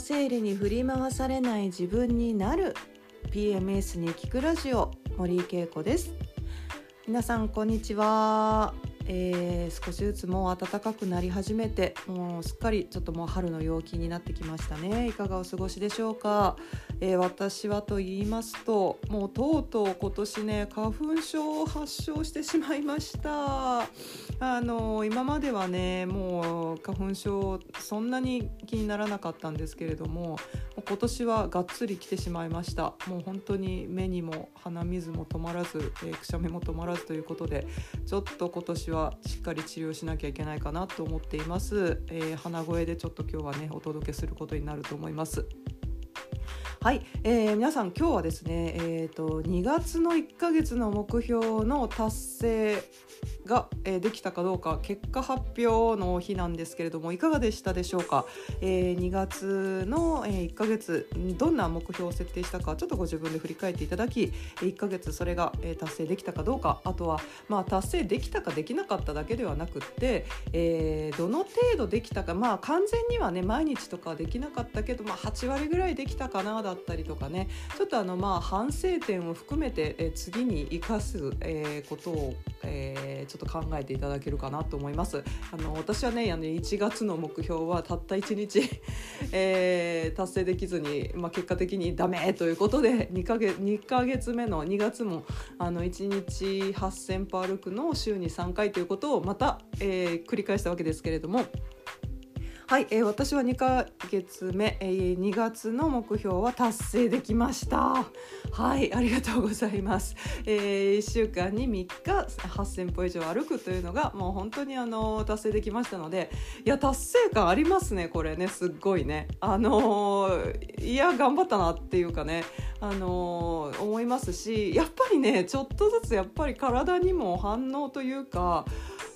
生理に振り回されない自分になる。PMS に聞くラジオ森井恵子です。皆さんこんにちは。えー、少しずつもう暖かくなり始めてもうすっかりちょっともう春の陽気になってきましたね。いかがお過ごしでしょうか、えー、私はと言いますともうとうとう今年ね花粉症を発症してしまいました。あの今まではねもう花粉症そんなに気にならなかったんですけれども今年はがっつり来てしまいました。もう本当に目にも鼻水も止まらず、えー、くしゃみも止まらずということでちょっと今年ははしっかり治療しなきゃいけないかなと思っています、えー、鼻声でちょっと今日はねお届けすることになると思います。はい、えー、皆さん今日はですね、えーと、2月の1ヶ月の目標の達成が、えー、できたかどうか結果発表の日なんですけれどもいかがでしたでしょうか、えー、2月の、えー、1ヶ月どんな目標を設定したかちょっとご自分で振り返っていただき1ヶ月それが、えー、達成できたかどうかあとは、まあ、達成できたかできなかっただけではなくって、えー、どの程度できたかまあ完全にはね毎日とかできなかったけど、まあ、8割ぐらいできたかなだったりとかね。ちょっとあのまあ反省点を含めて、えー、次に生かす、えー、ことを、えー、ちょっと考えていただけるかなと思いますあの私はねあの1月の目標はたった1日 えー、達成できずに、まあ、結果的にダメということで2ヶ月 ,2 ヶ月目の2月もあの1日8,000歩歩くのを週に3回ということをまた、えー、繰り返したわけですけれども。はい、えー、私は2ヶ月目、えー、2月の目標は達成できました。はいありがとうございます、えー、1週間に3日8000歩以上歩くというのがもう本当にあの達成できましたのでいや達成感ありますねこれねすっごいね。あのー、いや頑張ったなっていうかねあのー、思いますしやっぱりねちょっとずつやっぱり体にも反応というか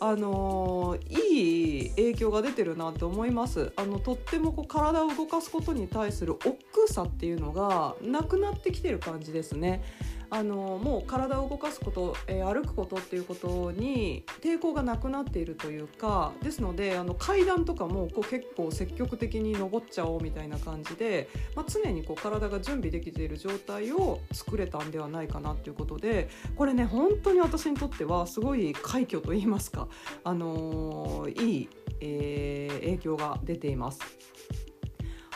あのいい影響が出てるなって思いますあのとってもこう体を動かすことに対する億劫さっていうのがなくなってきてる感じですね。あのもう体を動かすこと、えー、歩くことっていうことに抵抗がなくなっているというかですのであの階段とかもこう結構積極的に登っちゃおうみたいな感じで、まあ、常にこう体が準備できている状態を作れたんではないかなということでこれね本当に私にとってはすごい快挙といいますか、あのー、いい、えー、影響が出ています。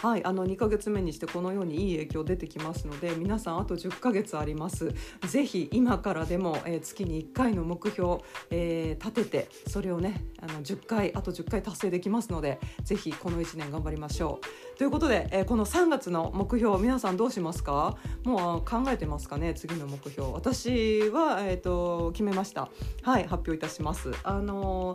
はい、あの2ヶ月目にしてこのようにいい影響出てきますので皆さんあと10ヶ月あります。ぜひ今からでも、えー、月に1回の目標、えー、立ててそれをねあの10回あと10回達成できますのでぜひこの1年頑張りましょう。ということで、えー、この3月の目標皆さんどうしますか？もう考えてますかね？次の目標。私は、えーと、決めました。はい発表いたします。あの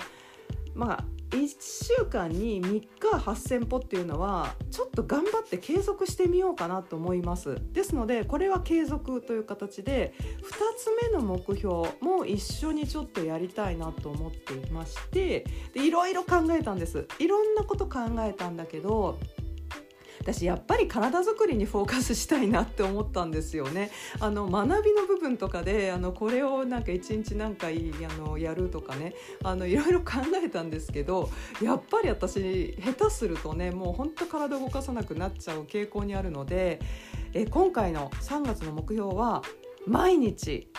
まあ1週間に3日8,000歩っていうのはちょっと頑張って継続してみようかなと思います。ですのでこれは継続という形で2つ目の目標も一緒にちょっとやりたいなと思っていましていろいろ考えたんです。いろんなこと考えたんだけど私やっぱり体づくりにフォーカスしたいなって思ったんですよね。あの学びの部分とかであのこれをなんか一日何回あのやるとかねあのいろいろ考えたんですけどやっぱり私下手するとねもう本当体動かさなくなっちゃう傾向にあるのでえ今回の3月の目標は毎日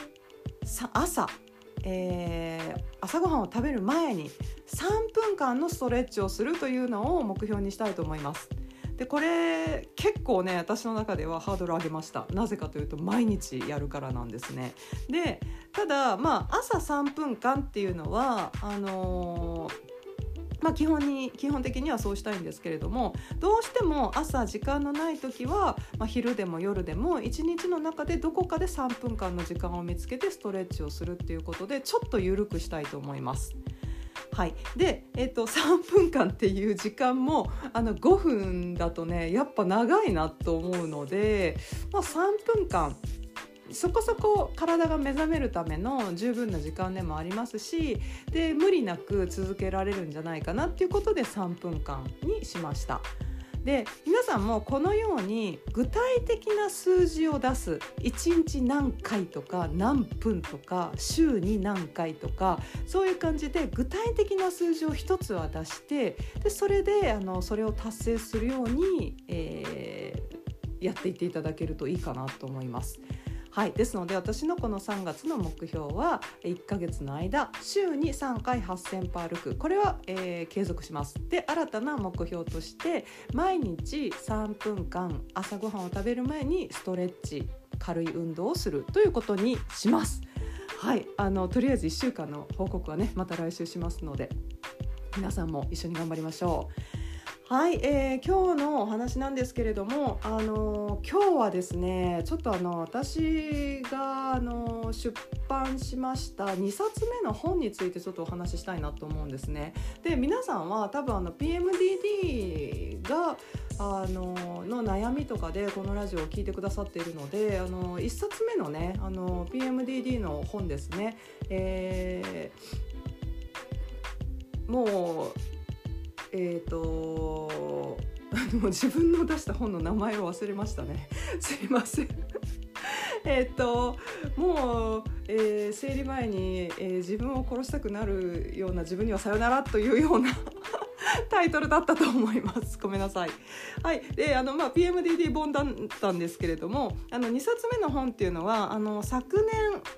朝えー、朝ごはんを食べる前に3分間のストレッチをするというのを目標にしたいと思います。でこれ結構ね私の中ではハードル上げましたなぜかというと毎日やるからなんですねでただまあ朝3分間っていうのはあのーまあ、基本に基本的にはそうしたいんですけれどもどうしても朝時間のない時は、まあ、昼でも夜でも1日の中でどこかで3分間の時間を見つけてストレッチをするっていうことでちょっと緩くしたいと思います。はい、で、えーと、3分間っていう時間もあの5分だとねやっぱ長いなと思うので、まあ、3分間そこそこ体が目覚めるための十分な時間でもありますしで無理なく続けられるんじゃないかなっていうことで3分間にしました。で皆さんもこのように具体的な数字を出す1日何回とか何分とか週に何回とかそういう感じで具体的な数字を1つは出してでそれであのそれを達成するように、えー、やっていっていただけるといいかなと思います。はい、ですので私のこの3月の目標は1ヶ月の間週に3回8000歩歩く。これは、えー、継続します。で新たな目標として毎日3分間朝ごはんを食べる前にストレッチ軽い運動をする。ということにします。はいあのとりあえず1週間の報告はねまた来週しますので皆さんも一緒に頑張りましょう。はい、えー、今日のお話なんですけれども、あの、今日はですねちょっとあの私があの出版しました2冊目の本についてちょっとお話ししたいなと思うんですね。で皆さんは多分あの PMDD があのの悩みとかでこのラジオを聞いてくださっているのであの1冊目のねあの PMDD の本ですね、えー、もうえっ、ー、とあの自分の出した本の名前を忘れましたね。すいません。えっともう、えー、生理前に、えー、自分を殺したくなるような自分にはさよならというような。タイトルだったと思います。ごめんなさい。はい。で、あの、まあ、PMDD 本だったんですけれども、あの、2冊目の本っていうのは、あの、昨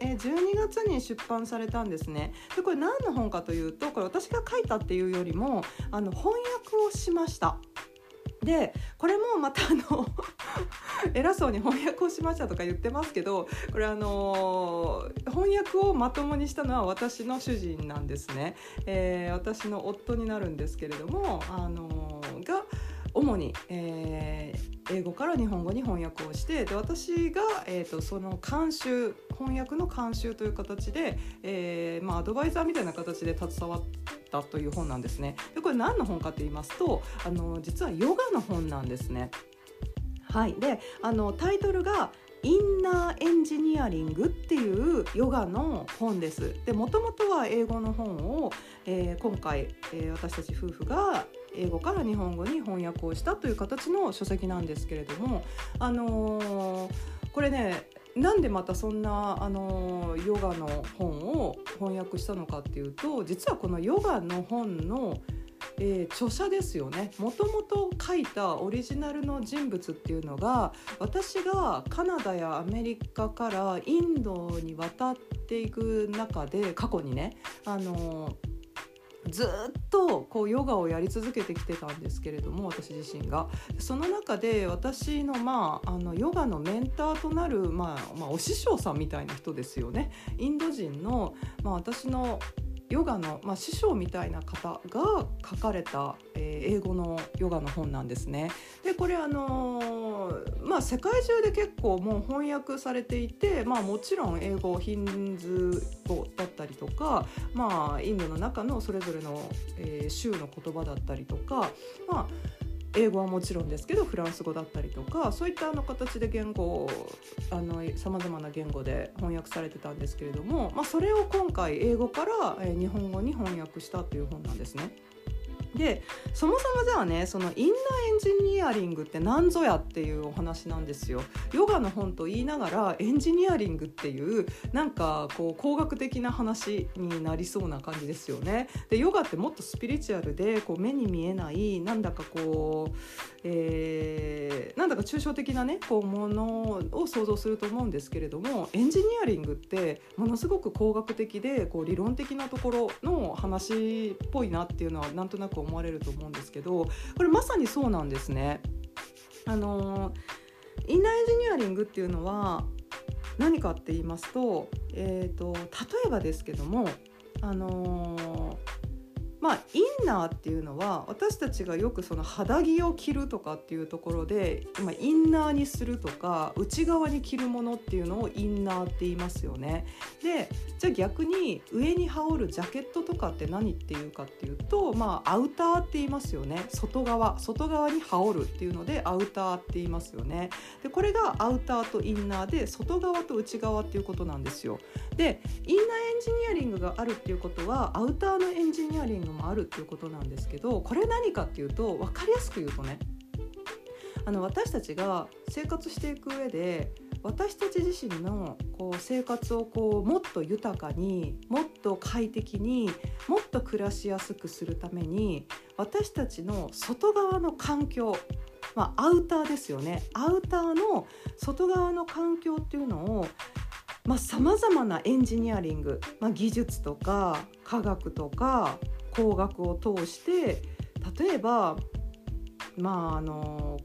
年、え12月に出版されたんですね。で、これ何の本かというと、これ私が書いたっていうよりも、あの、翻訳をしました。でこれもまたあの 偉そうに翻訳をしましたとか言ってますけどこれあの翻訳をまともにしたのは私の主人なんですね、えー、私の夫になるんですけれどもあのが主に、えー、英語から日本語に翻訳をしてで私が、えーと、その監修翻訳の監修という形で、えーまあ、アドバイザーみたいな形で携わってたという本なんですね。でこれ何の本かと言いますとあの実はヨガの本なんですね。はい、であのタイトルがインナーエンジニアリングっていうヨガの本です。でもともとは英語の本を、えー、今回、えー、私たち夫婦が英語から日本語に翻訳をしたという形の書籍なんですけれども、あのー、これねなんでまたそんな、あのヨガの本を翻訳したのかっていうと実はこのヨガの本のえー、著者ですよね。もともと書いたオリジナルの人物っていうのが私がカナダやアメリカからインドに渡っていく中で過去にねあのーずっとこうヨガをやり続けてきてたんですけれども私自身が。その中で私の,、まあ、あのヨガのメンターとなる、まあまあ、お師匠さんみたいな人ですよね。インド人の、まあ、私のヨガの、まあ、師匠みたいな方が書かれた、えー、英語のヨガの本なんですね。でこれあのー、まあ世界中で結構もう翻訳されていて、まあ、もちろん英語ヒンズー語だったりとか、まあ、インドの中のそれぞれの、えー、州の言葉だったりとか、まあ英語はもちろんですけどフランス語だったりとかそういったあの形で言語をさまざまな言語で翻訳されてたんですけれども、まあ、それを今回英語から日本語に翻訳したという本なんですね。でそもそもじゃあねそのインナーエンジニアリングって何ぞやっていうお話なんですよ。ヨガの本と言いながらエンジニアリングっていうなんかこう工学的な話になりそうな感じですよね。でヨガってもっとスピリチュアルでこう目に見えないなんだかこう、えー、なんだか抽象的なねこうものを想像すると思うんですけれどもエンジニアリングってものすごく工学的でこう理論的なところの話っぽいなっていうのはなんとなく思われると思うんですけどこれまさにそうなんですね。あのインナーエンジニアリングっていうのは何かって言いますと,、えーと、例えばですけども、あのまあ、インナーっていうのは私たちがよくその肌着を着るとかっていうところで今インナーにするとか内側に着るものっていうのをインナーって言いますよね。でじゃあ逆に上に羽織るジャケットとかって何っていうかっていうと、まあ、アウターって言いますよね外側外側に羽織るっていうのでアウターって言いますよね。でこれがアウターとインナーで外側と内側っていうことなんですよ。でインナーエンジニアリングがあるっていうことはアウターのエンジニアリングもあるっていうことなんですけどこれ何かっていうと分かりやすく言うとねあの私たちが生活していく上で私たち自身のこう生活をこうもっと豊かにもっと快適にもっと暮らしやすくするために私たちの外側の環境まあ、アウターですよね。アウターの外側の環境っていうのをさまざ、まなエンジニアリング、まあ、技術とか科学とか工学を通して例えばまああの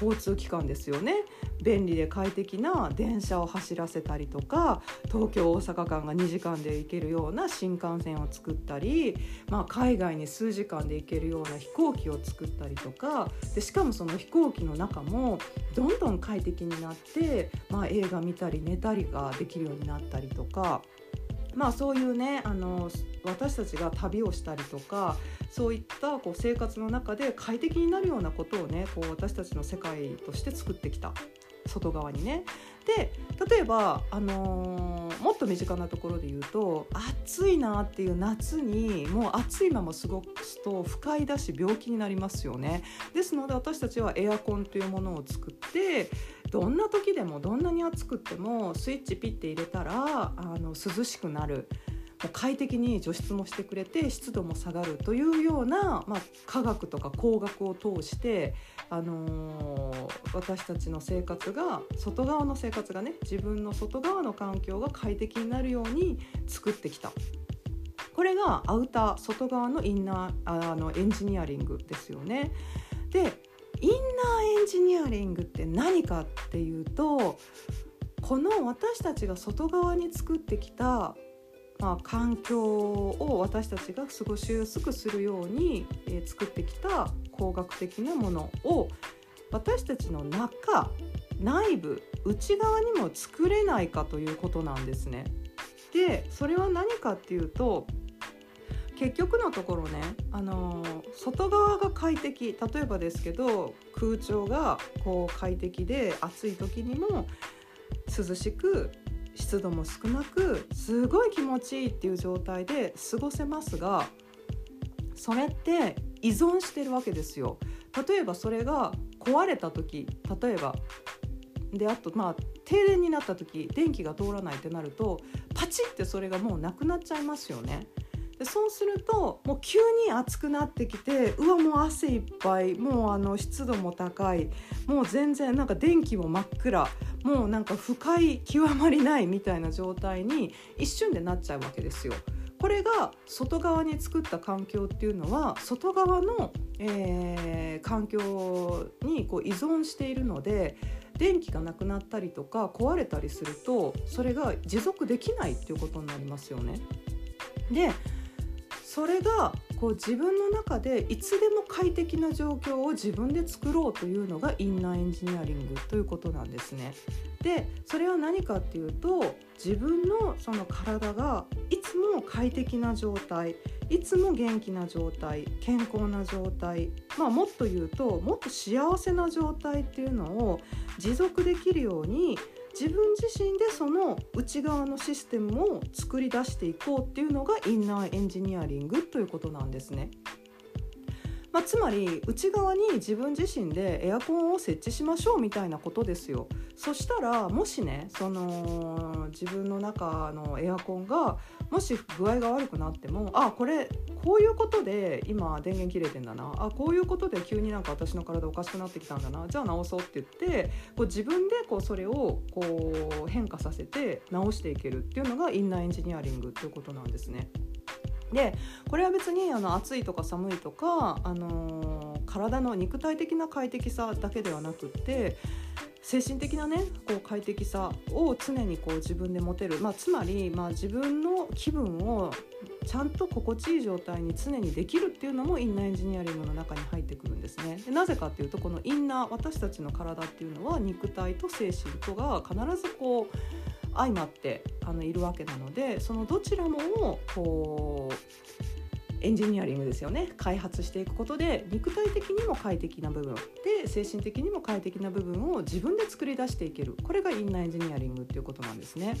交通機関ですよね便利で快適な電車を走らせたりとか東京大阪間が2時間で行けるような新幹線を作ったり、まあ、海外に数時間で行けるような飛行機を作ったりとかでしかもその飛行機の中もどんどん快適になって、まあ、映画見たり寝たりができるようになったりとか。まあ、そういうねあの私たちが旅をしたりとかそういったこう生活の中で快適になるようなことをねこう私たちの世界として作ってきた外側にね。で例えば、あのー、もっと身近なところで言うと暑いなっていう夏にもう暑いまま過ごすと不快だし病気になりますよね。ですので私たちはエアコンというものを作ってどんな時でもどんなに暑くってもスイッチピッて入れたらあの涼しくなる。快適に除湿もしてくれて湿度も下がるというような、まあ、科学とか工学を通して、あのー、私たちの生活が外側の生活がね自分の外側の環境が快適になるように作ってきた。これがアウター外側のインナーあのエンジニアリングですよね。でインナーエンジニアリングって何かっていうとこの私たちが外側に作ってきたまあ、環境を私たちが過ごしやすくするように、えー、作ってきた工学的なものを私たちの中内部内側にも作れないかということなんですね。でそれは何かっていうと結局のところね、あのー、外側が快適例えばですけど空調がこう快適で暑い時にも涼しく湿度も少なくすごい気持ちいいっていう状態で過ごせますがそれって依存してるわけですよ。例えばそれが壊れた時例えばであとまあ停電になった時電気が通らないってなるとパチってそれがもうなくなっちゃいますよね。でそうするともう急に暑くなってきてうわもう汗いっぱいもうあの湿度も高いもう全然なんか電気も真っ暗もうなんか不快極まりないみたいな状態に一瞬でなっちゃうわけですよ。これが外側に作った環境っていうのは外側の、えー、環境にこう依存しているので電気がなくなったりとか壊れたりするとそれが持続できないっていうことになりますよね。でそれがこう自分の中でいつでも快適な状況を自分で作ろうというのがインナーエンジニアリングということなんですね。でそれは何かっていうと自分のその体がいつも快適な状態いつも元気な状態健康な状態、まあ、もっと言うともっと幸せな状態っていうのを持続できるように自分自身でその内側のシステムを作り出していこうっていうのがインナーエンジニアリングということなんですね。まあ、つまり内側に自分自身でエアコンを設置しましょうみたいなことですよ。そしたらもしねその自分の中のエアコンがもし具合が悪くなってもあこれこういうことで今電源切れてんだなあこういうことで急になんか私の体おかしくなってきたんだなじゃあ直そうって言ってこう自分でこうそれをこう変化させて直していけるっていうのがインナーエンジニアリングっていうことなんですね。でこれは別にあの暑いとか寒いとか、あのー、体の肉体的な快適さだけではなくって精神的なねこう快適さを常にこう自分で持てる、まあ、つまり、まあ、自分の気分をちゃんと心地いい状態に常にできるっていうのもインナーエンジニアリングの中に入ってくるんですね。でなぜかっていうとこのインナー私たちの体っていうのは肉体と精神とが必ずこう相まってあのいるわけなのでそのどちらもをこうエンジニアリングですよね開発していくことで肉体的にも快適な部分で精神的にも快適な部分を自分で作り出していけるこれがインナーエンジニアリングっていうことなんですね。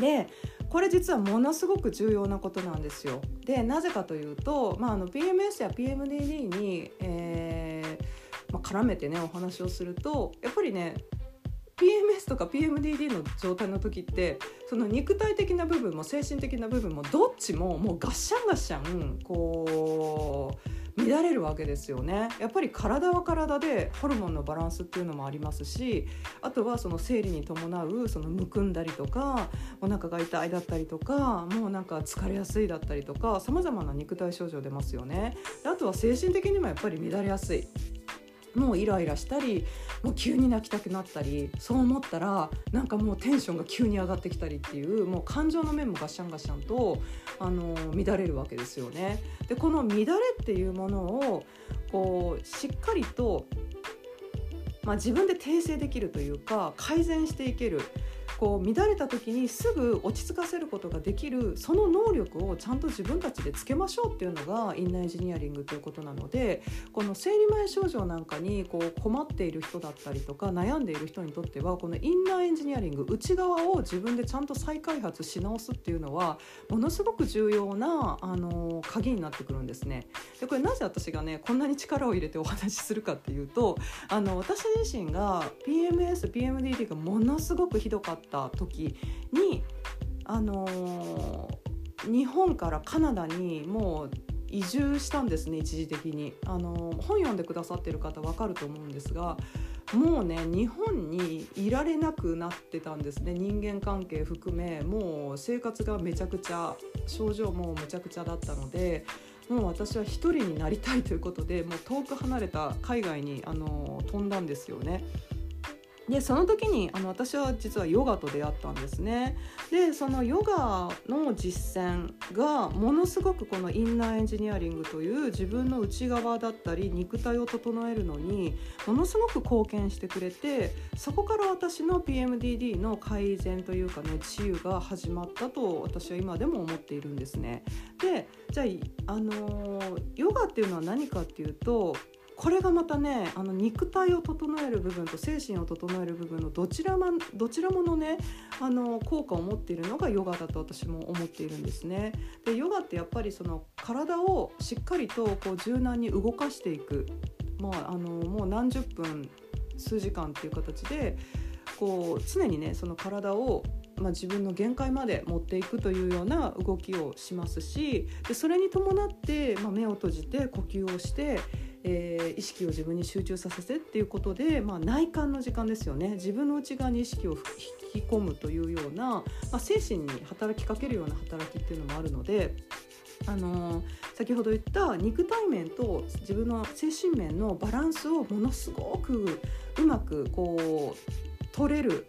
でこれ実はものすごく重要なことなんですよ。でなぜかというと、まあ、あの PMS や PMDD に、えーまあ、絡めてねお話をするとやっぱりね PMS とか PMDD の状態の時ってその肉体的な部分も精神的な部分もどっちももうガッシャンガッシャンこう乱れるわけですよね。やっぱり体は体でホルモンのバランスっていうのもありますしあとはその生理に伴うそのむくんだりとかお腹が痛いだったりとかもうなんか疲れやすいだったりとかさまざまな肉体症状出ますよね。あとは精神的にもやっぱり乱れやすい。もうイライラしたりもう急に泣きたくなったりそう思ったらなんかもうテンションが急に上がってきたりっていうもう感情の面もガシャンガシャンとあの乱れるわけですよね。でこの乱れっていうものをこうしっかりと、まあ、自分で訂正できるというか改善していける。こう乱れた時にすぐ落ち着かせることができるその能力をちゃんと自分たちでつけましょうっていうのがインナーエンジニアリングということなのでこの生理前症状なんかにこう困っている人だったりとか悩んでいる人にとってはこのインナーエンジニアリング内側を自分でちゃんと再開発し直すっていうのはものすごく重要なあの鍵になってくるんですね。でこれなぜ私がねこんなに力を入れてお話しするかっていうとあの私自身が PMS、PMDD がものすごくひどかったった時にあのー、日本からカナダにもう移住したんですね一時的にあのー、本読んでくださってる方分かると思うんですがもうね日本にいられなくなってたんですね人間関係含めもう生活がめちゃくちゃ症状もめちゃくちゃだったのでもう私は一人になりたいということでもう遠く離れた海外にあの飛んだんですよね。でその時にあの私は実はヨガと出会ったんですね。でそのヨガの実践がものすごくこのインナーエンジニアリングという自分の内側だったり肉体を整えるのにものすごく貢献してくれてそこから私の PMDD の改善というかね治癒が始まったと私は今でも思っているんですね。でじゃあ、あのヨガっていうのは何かっていうとこれがまたねあの肉体を整える部分と精神を整える部分のどちらもどちらものねあの効果を持っているのがヨガだと私も思っているんですね。でヨガってやっぱりその体をしっかりとこう柔軟に動かしていく、まあ、あのもう何十分数時間っていう形でこう常にねその体をまあ、自分の限界まで持っていくというような動きをしますしでそれに伴って、まあ、目を閉じて呼吸をしてえー、意識を自分に集中させてっていうことで、まあ、内観の時間ですよね自分の内側に意識を引き込むというような、まあ、精神に働きかけるような働きっていうのもあるので。あのー、先ほど言った肉体面と自分の精神面のバランスをものすごくうまくこう取れる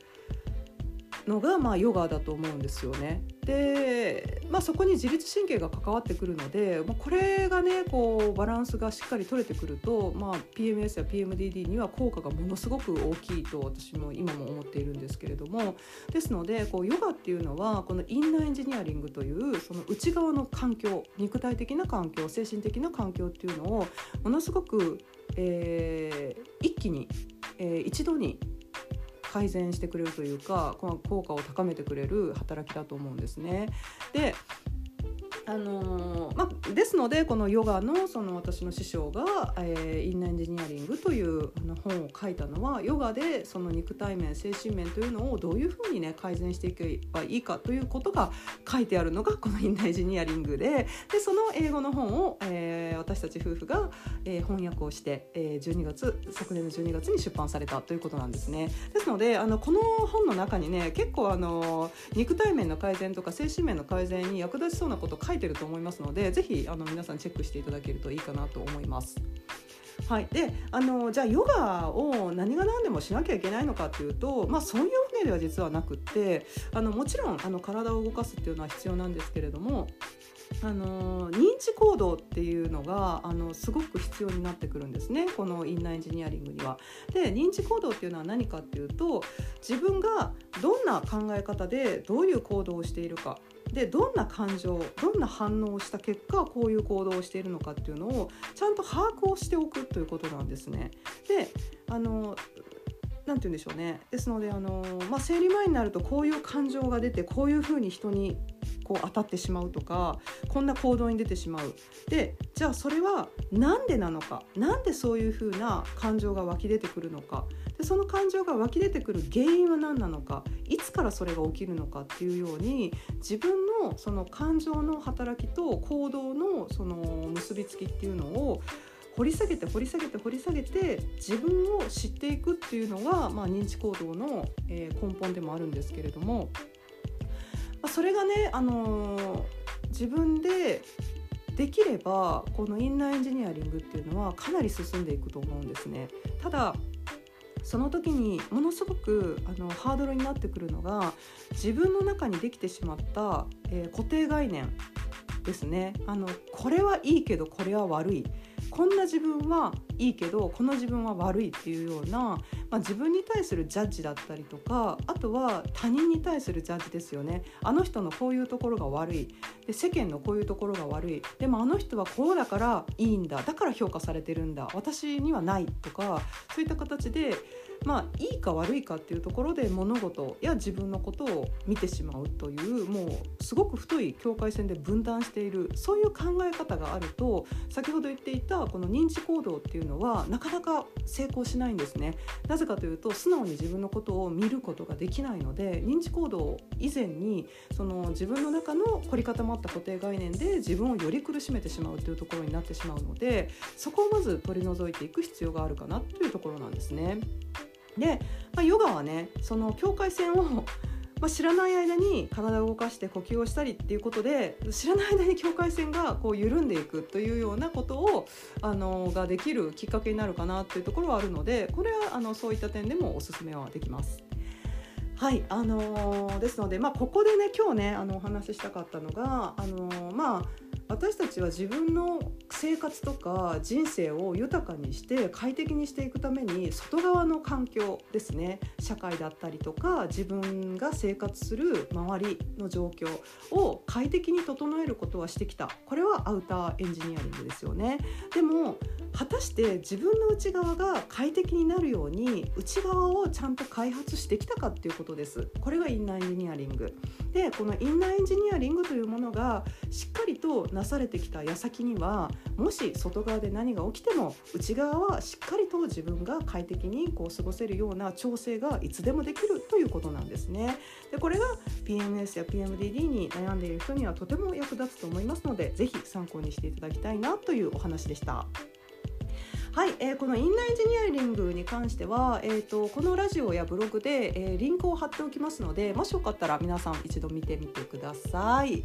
のがまあヨガだと思うんですよね。で、まあ、そこに自律神経が関わってくるので、まあ、これがねこうバランスがしっかり取れてくると、まあ、PMS や PMDD には効果がものすごく大きいと私も今も思っているんですけれどもですのでこうヨガっていうのはこのインナーエンジニアリングというその内側の環境肉体的な環境精神的な環境っていうのをものすごく、えー、一気に、えー、一度に改善してくれるというかこの効果を高めてくれる働きだと思うんですね。であの、まあ、ですのでこのヨガのその私の師匠が、えー、インナーエンジニアリングというあの本を書いたのはヨガでその肉体面精神面というのをどういうふうにね改善していけばいいかということが書いてあるのがこのインナーエンジニアリングででその英語の本を、えー、私たち夫婦が、え翻訳をして、え12月昨年の12月に出版されたということなんですね。ですのであのこの本の中にね結構あの肉体面の改善とか精神面の改善に役立ちそうなこと書いいてると思いますので是非皆さんチェックしていただけるといいかなと思います。はい、であのじゃあヨガを何が何でもしなきゃいけないのかっていうと、まあ、そういう船では実はなくってあのもちろんあの体を動かすっていうのは必要なんですけれどもあの認知行動っていうのがあのすごく必要になってくるんですねこのインナーエンジニアリングには。で認知行動っていうのは何かっていうと自分がどんな考え方でどういう行動をしているかでどんな感情どんな反応をした結果こういう行動をしているのかっていうのをちゃんと把握をしておくということなんですね。であのなんて言うんでしょうねですのであの、まあ、生理前になるとこういう感情が出てこういうふうに人にこう当たってしまうとかこんな行動に出てしまう。でじゃあそれは何でなのか？何でそういうふうな感情が湧き出てくるのか？でその感情が湧き出てくる原因は何なのか？いつからそれが起きるのかっていうように自分のその感情の働きと行動のその結びつきっていうのを掘り下げて掘り下げて掘り下げて自分を知っていくっていうのが、まあ、認知行動の、え根本でもあるんですけれども、まあ、それがね、あのー、自分でできればこのインナーエンジニアリングっていうのはかなり進んでいくと思うんですね。ただその時にものすごくあのハードルになってくるのが自分の中にできてしまった、えー、固定概念ですねあのこれはいいけどこれは悪いこんな自分はいいけどこの自分は悪いっていうような、まあ、自分に対するジャッジだったりとかあとは他人に対するジャッジですよね。あの人のこういうところが悪い。で世間のこういうところが悪い。でもあの人はこうだからいいんだ。だから評価されてるんだ。私にはないとかそういった形でまあいいか悪いかっていうところで物事や自分のことを見てしまうというもうすごく太い境界線で分断しているそういう考え方があると先ほど言っていたこの認知行動っていうのはなかなか成功しないんですね。なぜかというと素直に自分のことを見ることができないので認知行動以前にその自分の中の凝り固まった固定概念で自分をより苦しめてしまうというところになってしまうのでそこをまず取り除いていく必要があるかなというところなんですね。で、まあ、ヨガはねその境界線を まあ、知らない間に体を動かして呼吸をしたりっていうことで知らない間に境界線がこう緩んでいくというようなことをあのができるきっかけになるかなっていうところはあるのでこれはあのそういった点でもおすすめはできます。はいあのー、ですので、まあ、ここでね今日ねあのお話ししたかったのが、あのー、まあ私たちは自分の生活とか人生を豊かにして快適にしていくために外側の環境ですね。社会だったりとか自分が生活する周りの状況を快適に整えることはしてきた。これはアウターエンジニアリングですよね。でも果たして自分の内側が快適になるように内側をちゃんと開発してきたかっていうことです。これがインナーエンジニアリング。でこのインナーエンジニアリングというものがしっかりとなされてきた矢先にはもし外側で何が起きても内側はしっかりと自分が快適にこう過ごせるような調整がいつでもできるということなんですねでこれが PMS や PMDD に悩んでいる人にはとても役立つと思いますので是非参考にしていただきたいなというお話でした。はい、えー、このインナーエンジニアリングに関しては、えーと、このラジオやブログで、えー、リンクを貼っておきますのでもしよかったら皆さん一度見てみてください。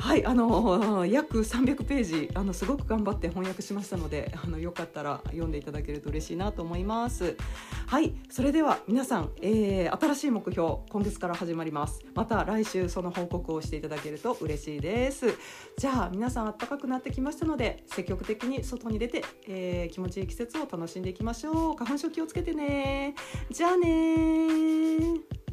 はいあの 約300ページあのすごく頑張って翻訳しましたのであのよかったら読んでいただけると嬉しいなと思います。はいそれでは皆さん、えー、新しい目標今月から始まります。また来週その報告をしていただけると嬉しいです。じゃあ皆さん暖かくなってきましたので積極的に外に出て、えー、気持ちいい季節を楽しんでいきましょう。花粉症気をつけてね。じゃあね